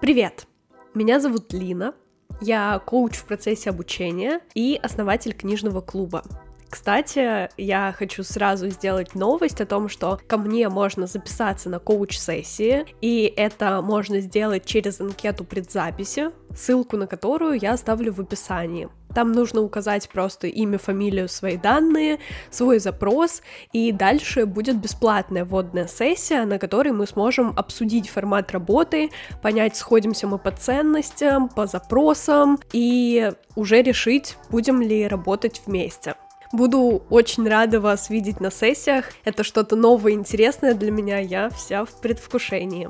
Привет! Меня зовут Лина, я коуч в процессе обучения и основатель книжного клуба. Кстати, я хочу сразу сделать новость о том, что ко мне можно записаться на коуч-сессии, и это можно сделать через анкету предзаписи, ссылку на которую я оставлю в описании. Там нужно указать просто имя, фамилию, свои данные, свой запрос, и дальше будет бесплатная вводная сессия, на которой мы сможем обсудить формат работы, понять, сходимся мы по ценностям, по запросам, и уже решить, будем ли работать вместе. Буду очень рада вас видеть на сессиях. Это что-то новое, интересное для меня. Я вся в предвкушении.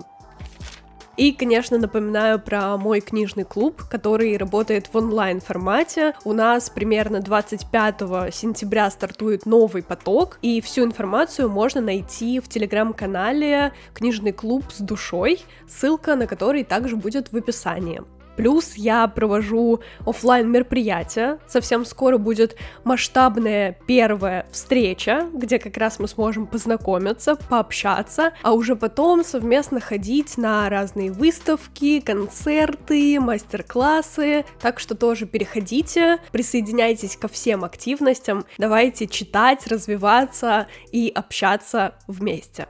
И, конечно, напоминаю про мой книжный клуб, который работает в онлайн формате. У нас примерно 25 сентября стартует новый поток, и всю информацию можно найти в телеграм-канале «Книжный клуб с душой», ссылка на который также будет в описании. Плюс я провожу офлайн мероприятия. Совсем скоро будет масштабная первая встреча, где как раз мы сможем познакомиться, пообщаться, а уже потом совместно ходить на разные выставки, концерты, мастер-классы. Так что тоже переходите, присоединяйтесь ко всем активностям, давайте читать, развиваться и общаться вместе.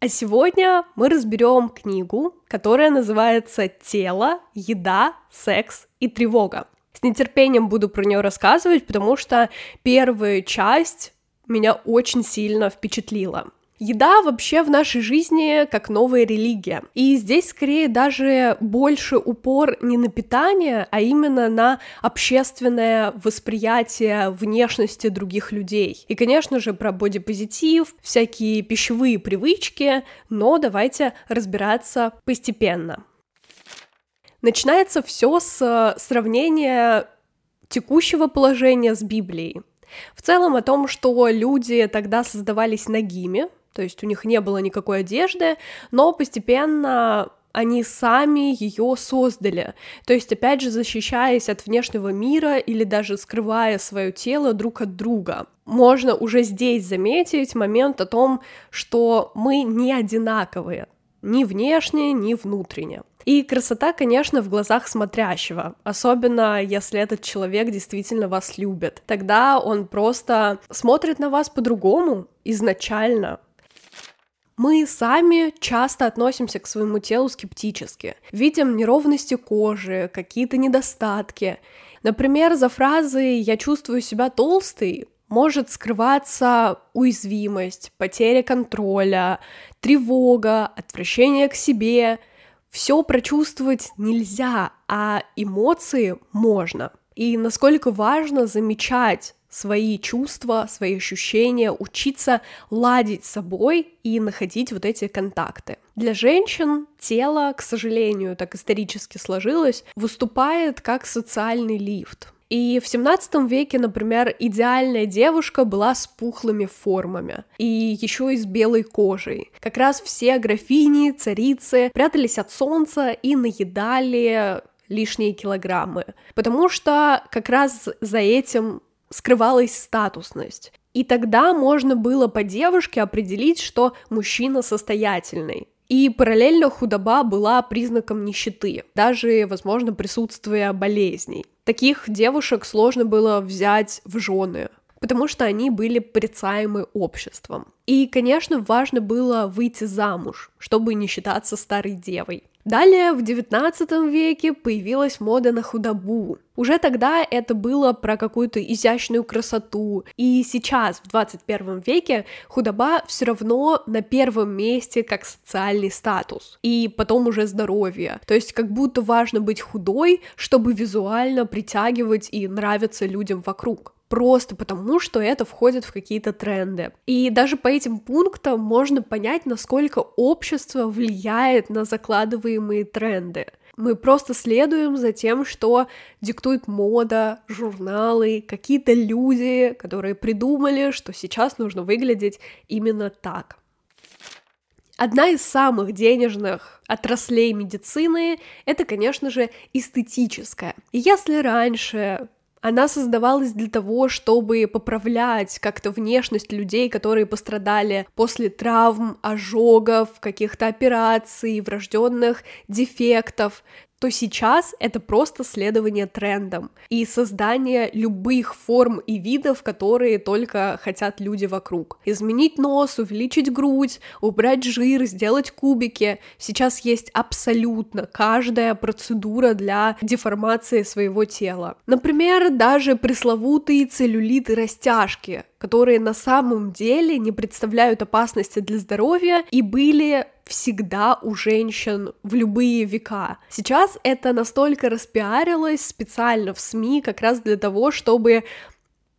А сегодня мы разберем книгу, которая называется «Тело, еда, секс и тревога». С нетерпением буду про нее рассказывать, потому что первая часть меня очень сильно впечатлила. Еда вообще в нашей жизни как новая религия. И здесь скорее даже больше упор не на питание, а именно на общественное восприятие внешности других людей. И, конечно же, про бодипозитив, всякие пищевые привычки, но давайте разбираться постепенно. Начинается все с сравнения текущего положения с Библией. В целом о том, что люди тогда создавались нагими, то есть у них не было никакой одежды, но постепенно они сами ее создали. То есть, опять же, защищаясь от внешнего мира или даже скрывая свое тело друг от друга. Можно уже здесь заметить момент о том, что мы не одинаковые, ни внешне, ни внутренне. И красота, конечно, в глазах смотрящего, особенно если этот человек действительно вас любит. Тогда он просто смотрит на вас по-другому изначально, мы сами часто относимся к своему телу скептически. Видим неровности кожи, какие-то недостатки. Например, за фразой «я чувствую себя толстой» может скрываться уязвимость, потеря контроля, тревога, отвращение к себе. Все прочувствовать нельзя, а эмоции можно. И насколько важно замечать свои чувства, свои ощущения, учиться ладить с собой и находить вот эти контакты. Для женщин тело, к сожалению, так исторически сложилось, выступает как социальный лифт. И в 17 веке, например, идеальная девушка была с пухлыми формами и еще и с белой кожей. Как раз все графини, царицы прятались от солнца и наедали лишние килограммы, потому что как раз за этим скрывалась статусность. И тогда можно было по девушке определить, что мужчина состоятельный. И параллельно худоба была признаком нищеты, даже, возможно, присутствия болезней. Таких девушек сложно было взять в жены, потому что они были порицаемы обществом. И, конечно, важно было выйти замуж, чтобы не считаться старой девой. Далее в XIX веке появилась мода на худобу. Уже тогда это было про какую-то изящную красоту. И сейчас, в 21 веке, худоба все равно на первом месте как социальный статус. И потом уже здоровье. То есть как будто важно быть худой, чтобы визуально притягивать и нравиться людям вокруг просто потому, что это входит в какие-то тренды. И даже по этим пунктам можно понять, насколько общество влияет на закладываемые тренды. Мы просто следуем за тем, что диктует мода, журналы, какие-то люди, которые придумали, что сейчас нужно выглядеть именно так. Одна из самых денежных отраслей медицины — это, конечно же, эстетическая. И если раньше Она создавалась для того, чтобы поправлять как-то внешность людей, которые пострадали после травм, ожогов, каких-то операций, врожденных дефектов то сейчас это просто следование трендам и создание любых форм и видов, которые только хотят люди вокруг. Изменить нос, увеличить грудь, убрать жир, сделать кубики. Сейчас есть абсолютно каждая процедура для деформации своего тела. Например, даже пресловутые целлюлиты растяжки, которые на самом деле не представляют опасности для здоровья и были всегда у женщин в любые века. Сейчас это настолько распиарилось специально в СМИ как раз для того, чтобы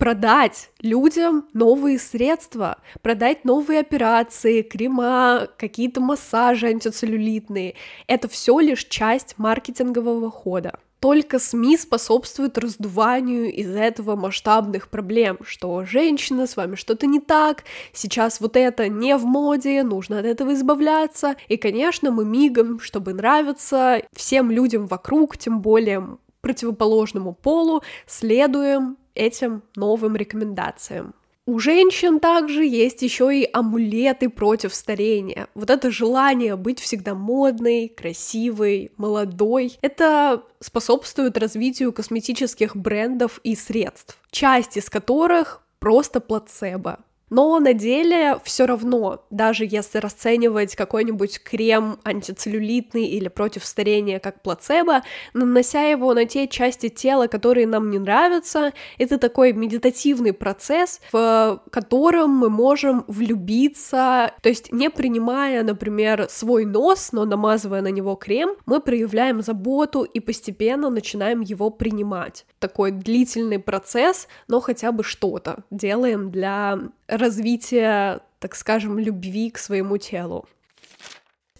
продать людям новые средства, продать новые операции, крема, какие-то массажи антицеллюлитные. Это все лишь часть маркетингового хода только СМИ способствуют раздуванию из-за этого масштабных проблем, что женщина, с вами что-то не так, сейчас вот это не в моде, нужно от этого избавляться. И, конечно, мы мигом, чтобы нравиться всем людям вокруг, тем более противоположному полу, следуем этим новым рекомендациям. У женщин также есть еще и амулеты против старения. Вот это желание быть всегда модной, красивой, молодой. Это способствует развитию косметических брендов и средств, часть из которых просто плацебо. Но на деле все равно, даже если расценивать какой-нибудь крем антицеллюлитный или против старения как плацебо, нанося его на те части тела, которые нам не нравятся, это такой медитативный процесс, в котором мы можем влюбиться, то есть не принимая, например, свой нос, но намазывая на него крем, мы проявляем заботу и постепенно начинаем его принимать. Такой длительный процесс, но хотя бы что-то делаем для развития, так скажем, любви к своему телу.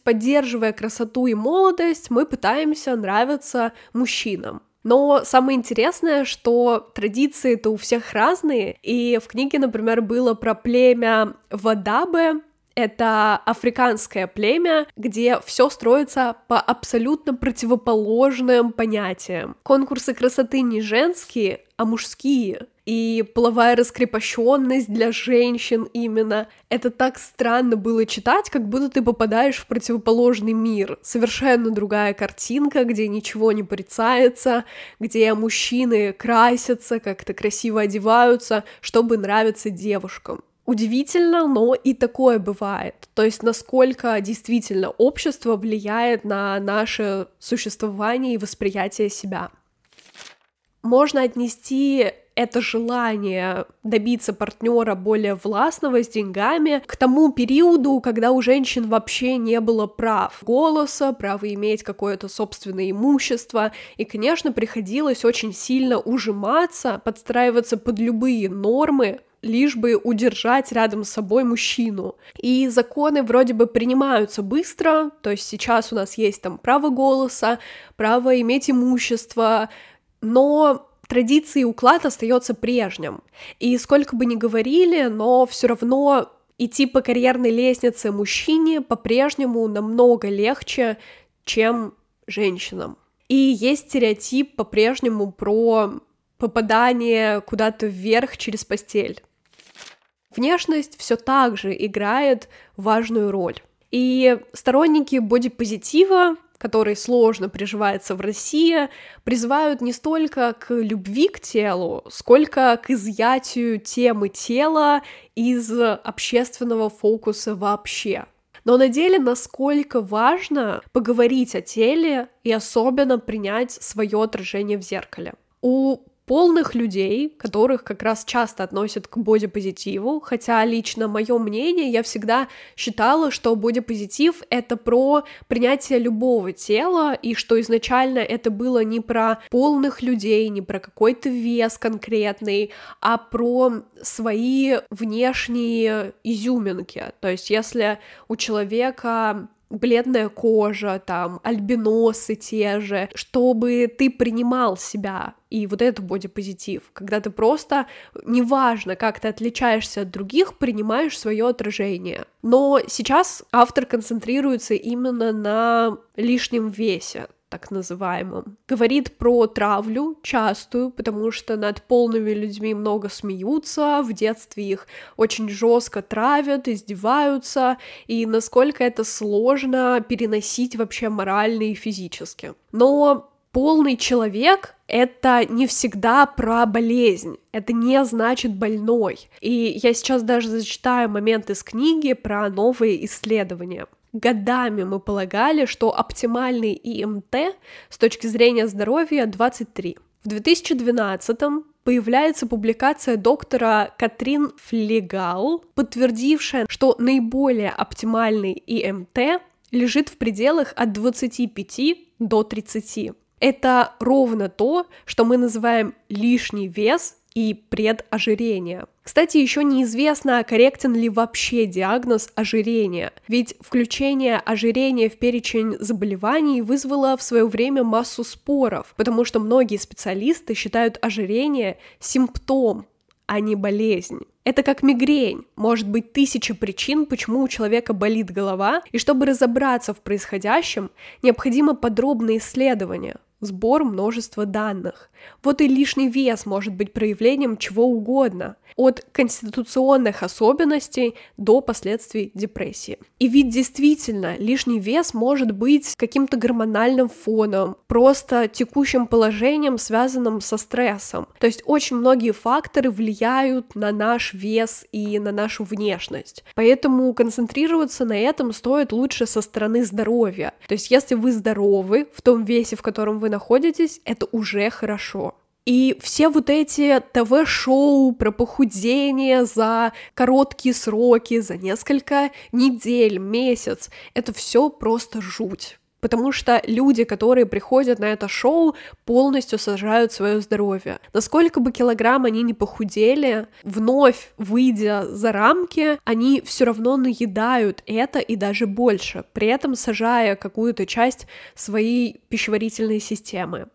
Поддерживая красоту и молодость, мы пытаемся нравиться мужчинам. Но самое интересное, что традиции-то у всех разные, и в книге, например, было про племя Вадабе, это африканское племя, где все строится по абсолютно противоположным понятиям. Конкурсы красоты не женские, а мужские и половая раскрепощенность для женщин именно. Это так странно было читать, как будто ты попадаешь в противоположный мир. Совершенно другая картинка, где ничего не порицается, где мужчины красятся, как-то красиво одеваются, чтобы нравиться девушкам. Удивительно, но и такое бывает. То есть насколько действительно общество влияет на наше существование и восприятие себя. Можно отнести это желание добиться партнера более властного с деньгами к тому периоду, когда у женщин вообще не было прав голоса, права иметь какое-то собственное имущество, и, конечно, приходилось очень сильно ужиматься, подстраиваться под любые нормы, лишь бы удержать рядом с собой мужчину. И законы вроде бы принимаются быстро, то есть сейчас у нас есть там право голоса, право иметь имущество, но традиции и уклад остается прежним. И сколько бы ни говорили, но все равно идти по карьерной лестнице мужчине по-прежнему намного легче, чем женщинам. И есть стереотип по-прежнему про попадание куда-то вверх через постель. Внешность все так же играет важную роль. И сторонники бодипозитива который сложно приживается в России, призывают не столько к любви к телу, сколько к изъятию темы тела из общественного фокуса вообще. Но на деле насколько важно поговорить о теле и особенно принять свое отражение в зеркале. У полных людей, которых как раз часто относят к бодипозитиву, хотя лично мое мнение, я всегда считала, что бодипозитив — это про принятие любого тела, и что изначально это было не про полных людей, не про какой-то вес конкретный, а про свои внешние изюминки. То есть если у человека бледная кожа, там, альбиносы те же, чтобы ты принимал себя. И вот это бодипозитив, когда ты просто, неважно, как ты отличаешься от других, принимаешь свое отражение. Но сейчас автор концентрируется именно на лишнем весе. Так называемым. Говорит про травлю частую, потому что над полными людьми много смеются, в детстве их очень жестко травят, издеваются, и насколько это сложно переносить вообще морально и физически. Но полный человек — это не всегда про болезнь, это не значит больной. И я сейчас даже зачитаю момент из книги про новые исследования. Годами мы полагали, что оптимальный ИМТ с точки зрения здоровья 23. В 2012 появляется публикация доктора Катрин Флегал, подтвердившая, что наиболее оптимальный ИМТ лежит в пределах от 25 до 30. Это ровно то, что мы называем лишний вес и предожирение. Кстати, еще неизвестно, корректен ли вообще диагноз ожирения, ведь включение ожирения в перечень заболеваний вызвало в свое время массу споров, потому что многие специалисты считают ожирение симптом, а не болезнь. Это как мигрень. Может быть тысяча причин, почему у человека болит голова, и чтобы разобраться в происходящем, необходимо подробное исследование, сбор множества данных. Вот и лишний вес может быть проявлением чего угодно, от конституционных особенностей до последствий депрессии. И ведь действительно лишний вес может быть каким-то гормональным фоном, просто текущим положением, связанным со стрессом. То есть очень многие факторы влияют на наш вес и на нашу внешность. Поэтому концентрироваться на этом стоит лучше со стороны здоровья. То есть если вы здоровы в том весе, в котором находитесь, это уже хорошо. И все вот эти ТВ-шоу про похудение за короткие сроки, за несколько недель, месяц, это все просто жуть. Потому что люди, которые приходят на это шоу, полностью сажают свое здоровье. Насколько бы килограмм они не похудели, вновь выйдя за рамки, они все равно наедают это и даже больше, при этом сажая какую-то часть своей пищеварительной системы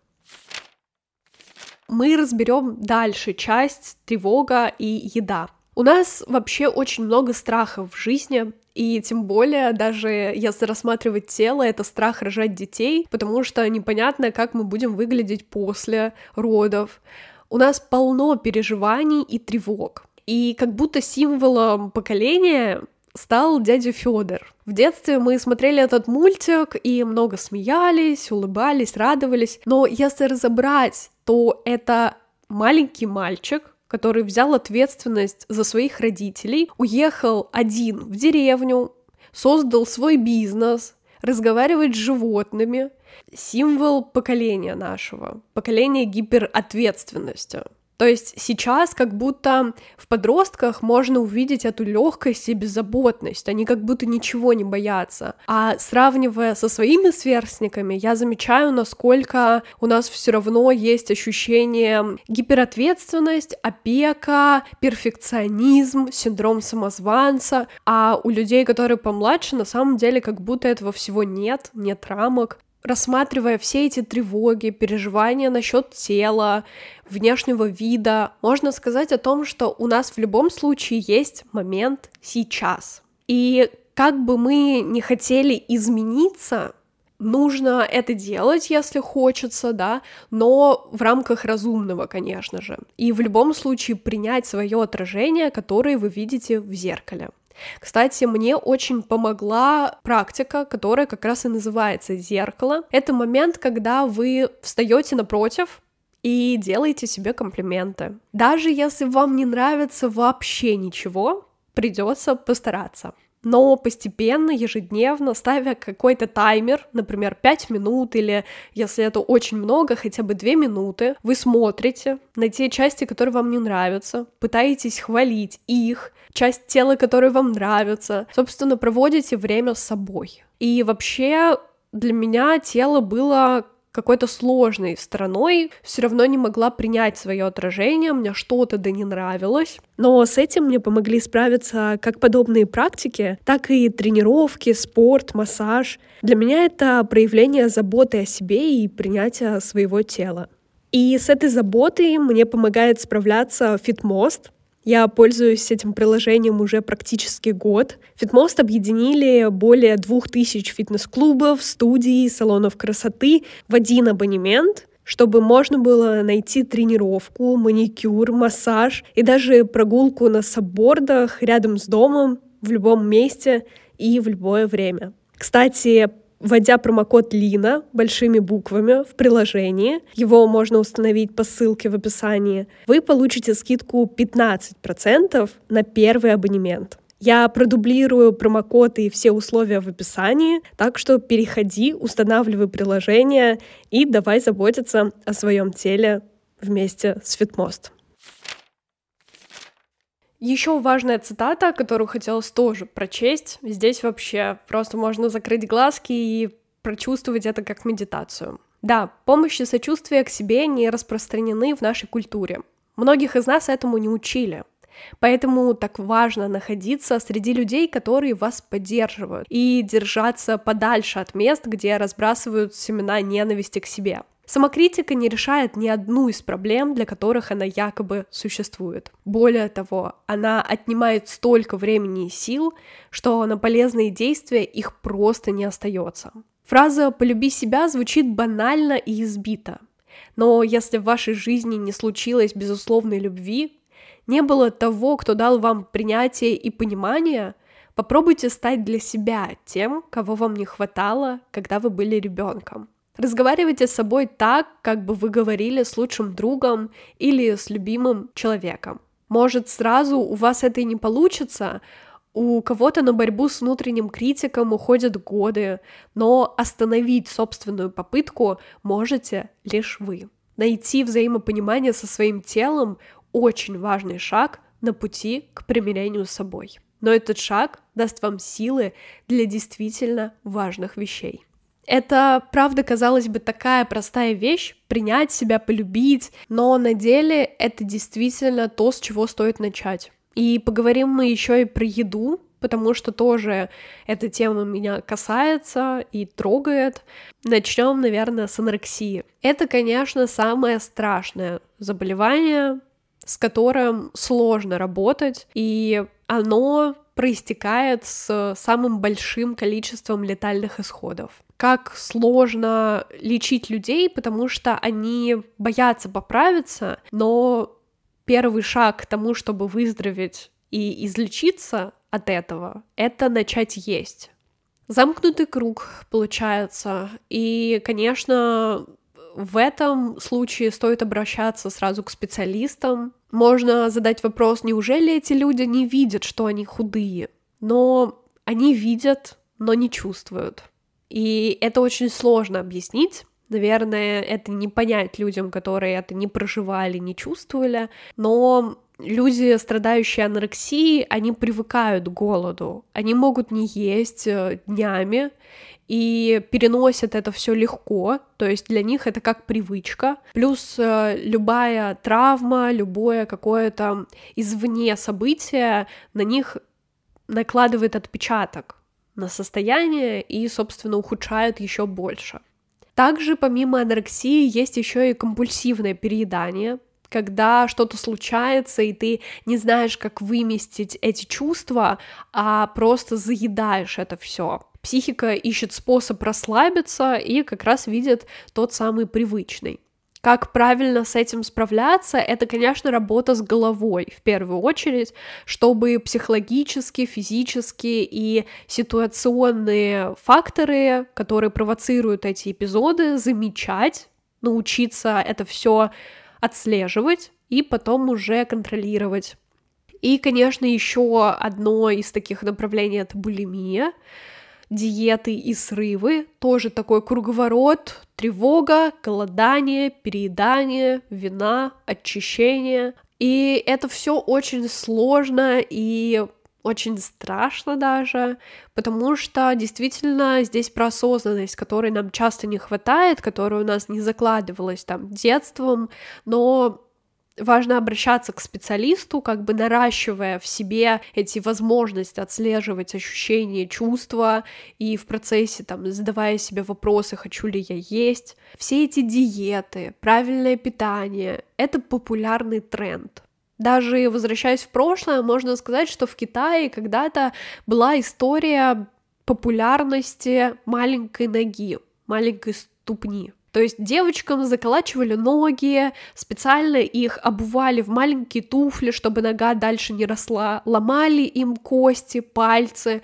мы разберем дальше часть тревога и еда. У нас вообще очень много страхов в жизни, и тем более, даже если рассматривать тело, это страх рожать детей, потому что непонятно, как мы будем выглядеть после родов. У нас полно переживаний и тревог. И как будто символом поколения стал дядя Федор. В детстве мы смотрели этот мультик и много смеялись, улыбались, радовались. Но если разобрать, то это маленький мальчик, который взял ответственность за своих родителей, уехал один в деревню, создал свой бизнес, разговаривает с животными, символ поколения нашего, поколения гиперответственности. То есть сейчас как будто в подростках можно увидеть эту легкость и беззаботность, они как будто ничего не боятся. А сравнивая со своими сверстниками, я замечаю, насколько у нас все равно есть ощущение гиперответственность, опека, перфекционизм, синдром самозванца, а у людей, которые помладше, на самом деле как будто этого всего нет, нет рамок рассматривая все эти тревоги, переживания насчет тела, внешнего вида, можно сказать о том, что у нас в любом случае есть момент сейчас. И как бы мы не хотели измениться, нужно это делать, если хочется, да, но в рамках разумного, конечно же. И в любом случае принять свое отражение, которое вы видите в зеркале. Кстати, мне очень помогла практика, которая как раз и называется зеркало. Это момент, когда вы встаете напротив и делаете себе комплименты. Даже если вам не нравится вообще ничего, придется постараться но постепенно, ежедневно, ставя какой-то таймер, например, 5 минут или, если это очень много, хотя бы 2 минуты, вы смотрите на те части, которые вам не нравятся, пытаетесь хвалить их, часть тела, которая вам нравится, собственно, проводите время с собой. И вообще для меня тело было какой-то сложной стороной, все равно не могла принять свое отражение, мне что-то да не нравилось. Но с этим мне помогли справиться как подобные практики, так и тренировки, спорт, массаж. Для меня это проявление заботы о себе и принятия своего тела. И с этой заботой мне помогает справляться фитмост, Я пользуюсь этим приложением уже практически год. Фитмост объединили более двух тысяч фитнес-клубов, студий, салонов красоты в один абонемент, чтобы можно было найти тренировку, маникюр, массаж и даже прогулку на саббордах рядом с домом в любом месте и в любое время. Кстати, вводя промокод Лина большими буквами в приложении, его можно установить по ссылке в описании, вы получите скидку 15% на первый абонемент. Я продублирую промокод и все условия в описании, так что переходи, устанавливай приложение и давай заботиться о своем теле вместе с Фитмост. Еще важная цитата, которую хотелось тоже прочесть. Здесь вообще просто можно закрыть глазки и прочувствовать это как медитацию. Да, помощь и сочувствие к себе не распространены в нашей культуре. Многих из нас этому не учили. Поэтому так важно находиться среди людей, которые вас поддерживают, и держаться подальше от мест, где разбрасывают семена ненависти к себе. Самокритика не решает ни одну из проблем, для которых она якобы существует. Более того, она отнимает столько времени и сил, что на полезные действия их просто не остается. Фраза «полюби себя» звучит банально и избито. Но если в вашей жизни не случилось безусловной любви, не было того, кто дал вам принятие и понимание, попробуйте стать для себя тем, кого вам не хватало, когда вы были ребенком. Разговаривайте с собой так, как бы вы говорили с лучшим другом или с любимым человеком. Может, сразу у вас это и не получится, у кого-то на борьбу с внутренним критиком уходят годы, но остановить собственную попытку можете лишь вы. Найти взаимопонимание со своим телом – очень важный шаг на пути к примирению с собой. Но этот шаг даст вам силы для действительно важных вещей. Это, правда, казалось бы, такая простая вещь — принять себя, полюбить, но на деле это действительно то, с чего стоит начать. И поговорим мы еще и про еду, потому что тоже эта тема меня касается и трогает. Начнем, наверное, с анорексии. Это, конечно, самое страшное заболевание, с которым сложно работать, и оно проистекает с самым большим количеством летальных исходов. Как сложно лечить людей, потому что они боятся поправиться, но первый шаг к тому, чтобы выздороветь и излечиться от этого, это начать есть. Замкнутый круг получается. И, конечно, в этом случае стоит обращаться сразу к специалистам. Можно задать вопрос, неужели эти люди не видят, что они худые? Но они видят, но не чувствуют. И это очень сложно объяснить. Наверное, это не понять людям, которые это не проживали, не чувствовали, но люди, страдающие анорексией, они привыкают к голоду. Они могут не есть э, днями, и переносят это все легко, то есть для них это как привычка. Плюс э, любая травма, любое какое-то извне событие на них накладывает отпечаток на состояние и, собственно, ухудшает еще больше. Также помимо анорексии есть еще и компульсивное переедание, когда что-то случается, и ты не знаешь, как выместить эти чувства, а просто заедаешь это все. Психика ищет способ расслабиться и как раз видит тот самый привычный. Как правильно с этим справляться, это, конечно, работа с головой в первую очередь, чтобы психологические, физические и ситуационные факторы, которые провоцируют эти эпизоды, замечать, научиться это все отслеживать и потом уже контролировать. И, конечно, еще одно из таких направлений это булимия диеты и срывы, тоже такой круговорот, тревога, голодание, переедание, вина, очищение. И это все очень сложно и очень страшно даже, потому что действительно здесь про осознанность, которой нам часто не хватает, которая у нас не закладывалась там детством, но важно обращаться к специалисту, как бы наращивая в себе эти возможности отслеживать ощущения, чувства и в процессе там задавая себе вопросы, хочу ли я есть. Все эти диеты, правильное питание — это популярный тренд. Даже возвращаясь в прошлое, можно сказать, что в Китае когда-то была история популярности маленькой ноги, маленькой ступни. То есть девочкам заколачивали ноги, специально их обували в маленькие туфли, чтобы нога дальше не росла, ломали им кости, пальцы,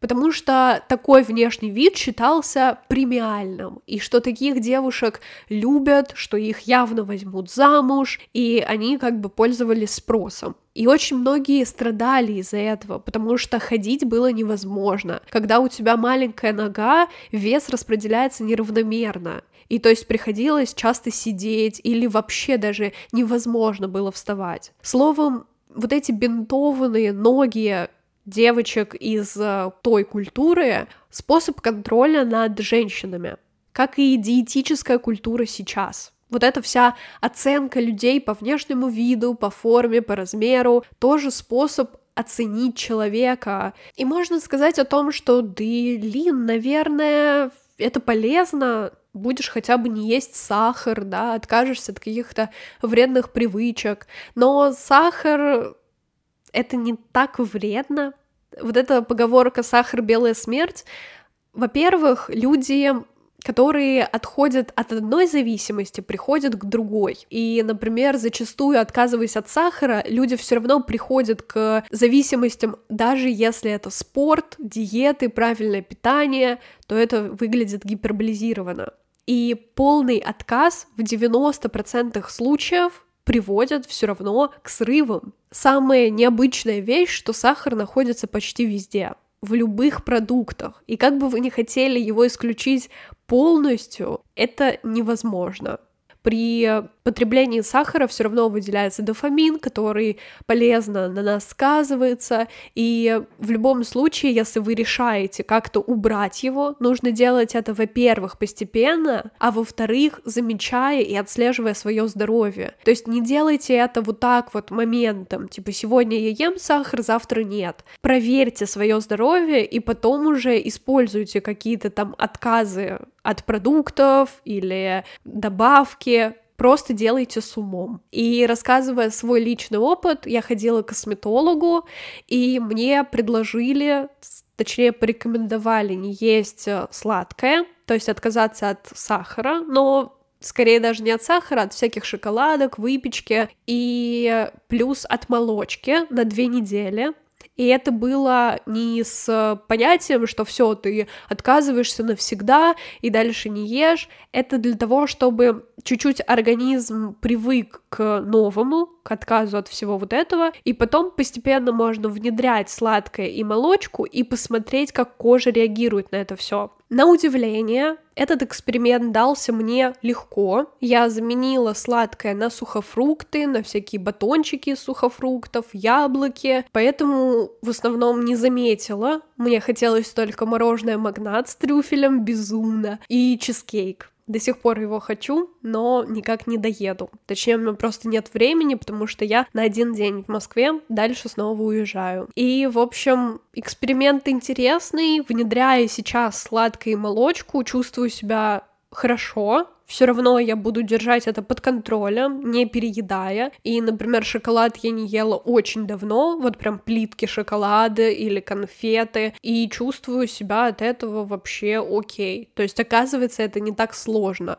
потому что такой внешний вид считался премиальным, и что таких девушек любят, что их явно возьмут замуж, и они как бы пользовались спросом. И очень многие страдали из-за этого, потому что ходить было невозможно. Когда у тебя маленькая нога, вес распределяется неравномерно. И то есть приходилось часто сидеть или вообще даже невозможно было вставать. Словом, вот эти бинтованные ноги девочек из э, той культуры способ контроля над женщинами, как и диетическая культура сейчас. Вот эта вся оценка людей по внешнему виду, по форме, по размеру, тоже способ оценить человека. И можно сказать о том, что, да, Лин, наверное, это полезно, будешь хотя бы не есть сахар, да, откажешься от каких-то вредных привычек. Но сахар это не так вредно. Вот эта поговорка «сахар — белая смерть», во-первых, люди которые отходят от одной зависимости, приходят к другой. И, например, зачастую, отказываясь от сахара, люди все равно приходят к зависимостям, даже если это спорт, диеты, правильное питание, то это выглядит гиперболизированно. И полный отказ в 90% случаев приводят все равно к срывам. Самая необычная вещь, что сахар находится почти везде, в любых продуктах. И как бы вы ни хотели его исключить полностью, это невозможно при потреблении сахара все равно выделяется дофамин, который полезно на нас сказывается, и в любом случае, если вы решаете как-то убрать его, нужно делать это, во-первых, постепенно, а во-вторых, замечая и отслеживая свое здоровье. То есть не делайте это вот так вот моментом, типа сегодня я ем сахар, завтра нет. Проверьте свое здоровье и потом уже используйте какие-то там отказы от продуктов или добавки, просто делайте с умом. И рассказывая свой личный опыт, я ходила к косметологу, и мне предложили, точнее, порекомендовали не есть э, сладкое, то есть отказаться от сахара, но скорее даже не от сахара, а от всяких шоколадок, выпечки, и плюс от молочки на две недели, и это было не с понятием, что все, ты отказываешься навсегда и дальше не ешь. Это для того, чтобы чуть-чуть организм привык к новому, к отказу от всего вот этого, и потом постепенно можно внедрять сладкое и молочку и посмотреть, как кожа реагирует на это все. На удивление, этот эксперимент дался мне легко. Я заменила сладкое на сухофрукты, на всякие батончики сухофруктов, яблоки, поэтому в основном не заметила. Мне хотелось только мороженое магнат с трюфелем безумно и чизкейк. До сих пор его хочу, но никак не доеду. Точнее, у меня просто нет времени, потому что я на один день в Москве, дальше снова уезжаю. И, в общем, эксперимент интересный. Внедряя сейчас сладкое молочку, чувствую себя хорошо, все равно я буду держать это под контролем, не переедая. И, например, шоколад я не ела очень давно, вот прям плитки шоколада или конфеты, и чувствую себя от этого вообще окей. То есть, оказывается, это не так сложно.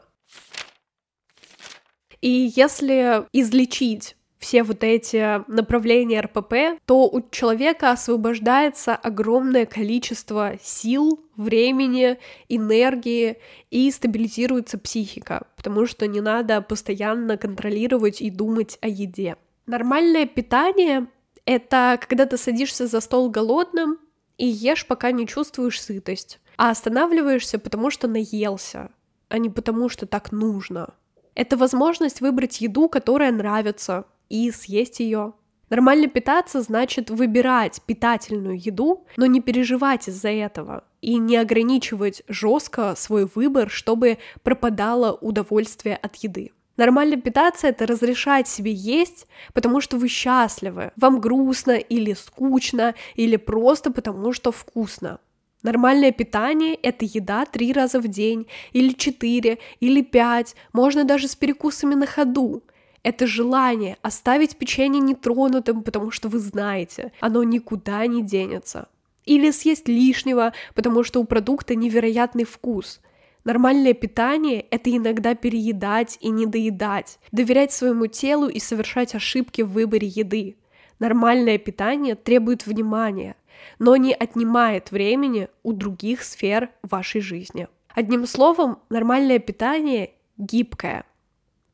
И если излечить все вот эти направления РПП, то у человека освобождается огромное количество сил, времени, энергии и стабилизируется психика, потому что не надо постоянно контролировать и думать о еде. Нормальное питание — это когда ты садишься за стол голодным и ешь, пока не чувствуешь сытость, а останавливаешься, потому что наелся, а не потому что так нужно. Это возможность выбрать еду, которая нравится, и съесть ее. Нормально питаться значит выбирать питательную еду, но не переживать из-за этого и не ограничивать жестко свой выбор, чтобы пропадало удовольствие от еды. Нормально питаться — это разрешать себе есть, потому что вы счастливы, вам грустно или скучно, или просто потому что вкусно. Нормальное питание — это еда три раза в день, или четыре, или пять, можно даже с перекусами на ходу — Это желание оставить печенье нетронутым, потому что вы знаете, оно никуда не денется. Или съесть лишнего, потому что у продукта невероятный вкус. Нормальное питание — это иногда переедать и недоедать, доверять своему телу и совершать ошибки в выборе еды. Нормальное питание требует внимания, но не отнимает времени у других сфер вашей жизни. Одним словом, нормальное питание гибкое.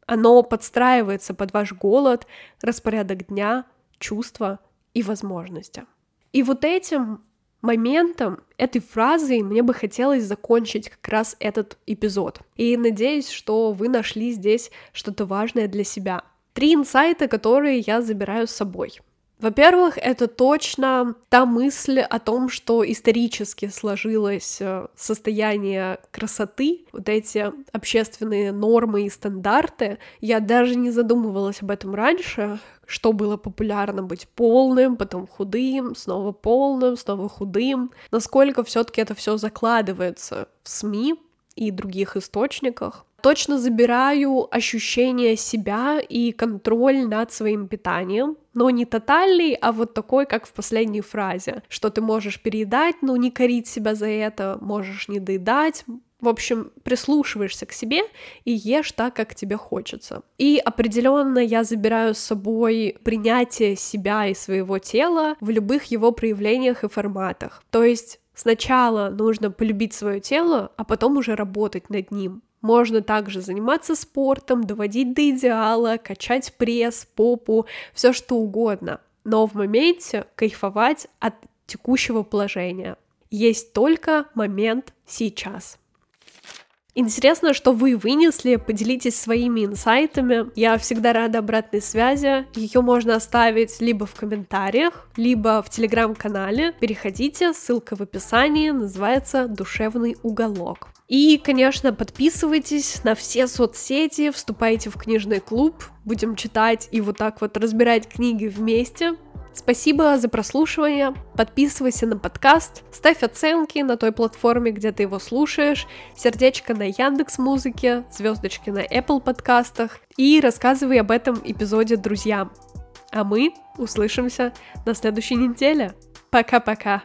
Оно подстраивается под ваш голод, распорядок дня, чувства и возможности. И вот этим моментом, этой фразой мне бы хотелось закончить как раз этот эпизод. И надеюсь, что вы нашли здесь что-то важное для себя. Три инсайта, которые я забираю с собой. Во-первых, это точно та мысль о том, что исторически сложилось э, состояние красоты, вот эти общественные нормы и стандарты. Я даже не задумывалась об этом раньше, что было популярно быть полным, потом худым, снова полным, снова худым. Насколько все-таки это все закладывается в СМИ и других источниках точно забираю ощущение себя и контроль над своим питанием, но не тотальный, а вот такой, как в последней фразе, что ты можешь переедать, но не корить себя за это, можешь не доедать, в общем, прислушиваешься к себе и ешь так, как тебе хочется. И определенно я забираю с собой принятие себя и своего тела в любых его проявлениях и форматах. То есть сначала нужно полюбить свое тело, а потом уже работать над ним. Можно также заниматься спортом, доводить до идеала, качать пресс, попу, все что угодно. Но в моменте кайфовать от текущего положения. Есть только момент сейчас. Интересно, что вы вынесли, поделитесь своими инсайтами. Я всегда рада обратной связи. Ее можно оставить либо в комментариях, либо в телеграм-канале. Переходите, ссылка в описании, называется «Душевный уголок». И, конечно, подписывайтесь на все соцсети, вступайте в книжный клуб, будем читать и вот так вот разбирать книги вместе. Спасибо за прослушивание. Подписывайся на подкаст, ставь оценки на той платформе, где ты его слушаешь, сердечко на Яндекс Музыке, звездочки на Apple подкастах и рассказывай об этом эпизоде друзьям. А мы услышимся на следующей неделе. Пока-пока.